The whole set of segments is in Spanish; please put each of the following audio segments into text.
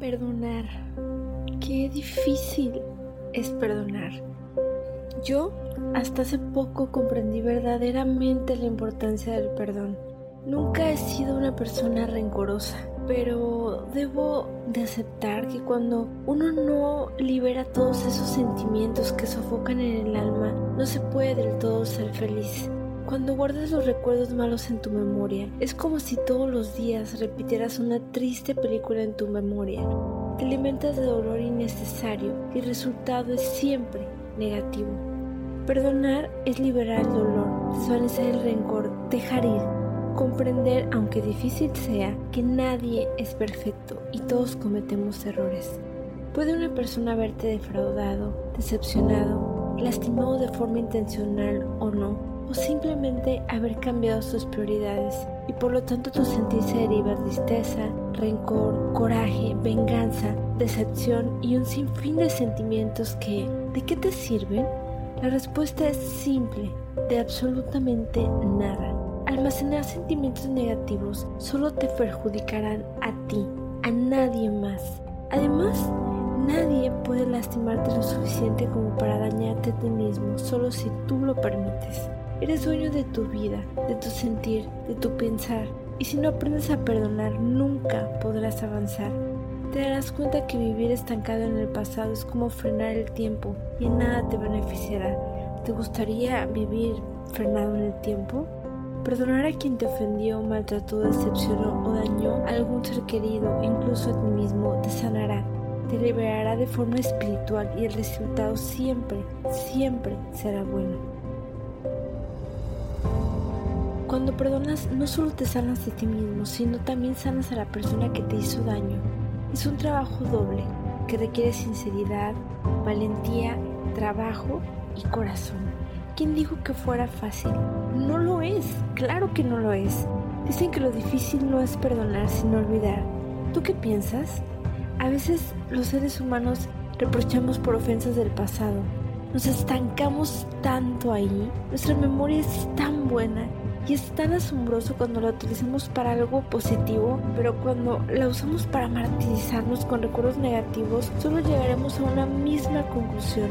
Perdonar. Qué difícil es perdonar. Yo hasta hace poco comprendí verdaderamente la importancia del perdón. Nunca he sido una persona rencorosa, pero debo de aceptar que cuando uno no libera todos esos sentimientos que sofocan en el alma, no se puede del todo ser feliz. Cuando guardas los recuerdos malos en tu memoria, es como si todos los días repitieras una triste película en tu memoria. Te alimentas de dolor innecesario y el resultado es siempre negativo. Perdonar es liberar el dolor, desvanecer el rencor, dejar ir, comprender, aunque difícil sea, que nadie es perfecto y todos cometemos errores. Puede una persona haberte defraudado, decepcionado, lastimado de forma intencional o no, o simplemente haber cambiado sus prioridades y por lo tanto tu sentir se deriva tristeza, rencor, coraje, venganza, decepción y un sinfín de sentimientos que ¿de qué te sirven? La respuesta es simple, de absolutamente nada. Almacenar sentimientos negativos solo te perjudicarán a ti, a nadie más. Además, nadie puede lastimarte lo suficiente como para dañarte a ti mismo solo si tú lo permites. Eres dueño de tu vida, de tu sentir, de tu pensar. Y si no aprendes a perdonar, nunca podrás avanzar. Te darás cuenta que vivir estancado en el pasado es como frenar el tiempo y en nada te beneficiará. ¿Te gustaría vivir frenado en el tiempo? Perdonar a quien te ofendió, maltrató, decepcionó o dañó a algún ser querido, incluso a ti mismo, te sanará, te liberará de forma espiritual y el resultado siempre, siempre será bueno. Cuando perdonas no solo te sanas a ti mismo, sino también sanas a la persona que te hizo daño. Es un trabajo doble que requiere sinceridad, valentía, trabajo y corazón. ¿Quién dijo que fuera fácil? No lo es, claro que no lo es. Dicen que lo difícil no es perdonar, sino olvidar. ¿Tú qué piensas? A veces los seres humanos reprochamos por ofensas del pasado. Nos estancamos tanto ahí, nuestra memoria es tan buena y es tan asombroso cuando la utilizamos para algo positivo, pero cuando la usamos para martirizarnos con recuerdos negativos, solo llegaremos a una misma conclusión.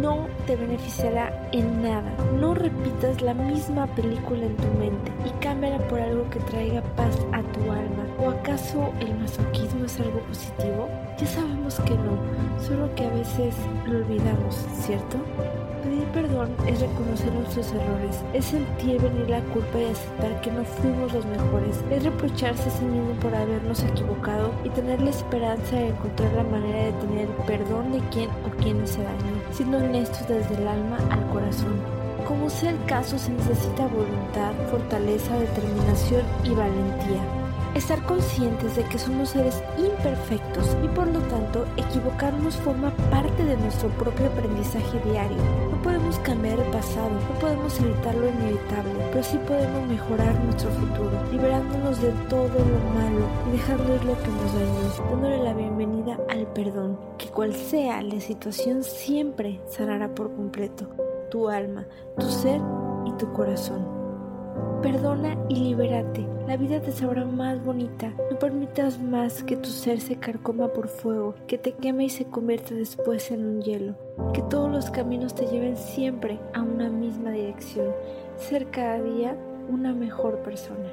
No te beneficiará en nada. No repitas la misma película en tu mente y cámbiala por algo que traiga paz a tu alma. ¿O acaso el masoquismo es algo positivo? Ya sabemos que no, solo que a veces lo olvidamos, ¿cierto? Pedir perdón es reconocer nuestros errores, es sentir venir la culpa y aceptar que no fuimos los mejores, es reprocharse a sí mismo por habernos equivocado y tener la esperanza de encontrar la manera de tener perdón de quien o quienes se dañó, siendo honestos desde el alma al corazón. Como sea el caso, se necesita voluntad, fortaleza, determinación y valentía. Estar conscientes de que somos seres imperfectos y por lo tanto equivocarnos forma parte de nuestro propio aprendizaje diario. No podemos cambiar el pasado, no podemos evitar lo inevitable, pero sí podemos mejorar nuestro futuro, liberándonos de todo lo malo y dejando ir lo que nos dañó, dándole la bienvenida al perdón, que cual sea la situación siempre sanará por completo tu alma, tu ser y tu corazón. Perdona y libérate. La vida te sabrá más bonita. No permitas más que tu ser se carcoma por fuego, que te queme y se convierta después en un hielo. Que todos los caminos te lleven siempre a una misma dirección. Ser cada día una mejor persona.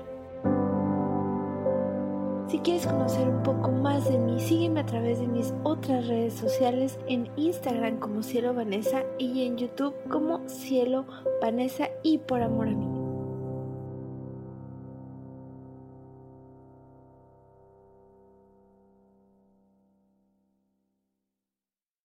Si quieres conocer un poco más de mí, sígueme a través de mis otras redes sociales en Instagram como Cielo Vanessa y en YouTube como Cielo Vanessa y por amor a mí.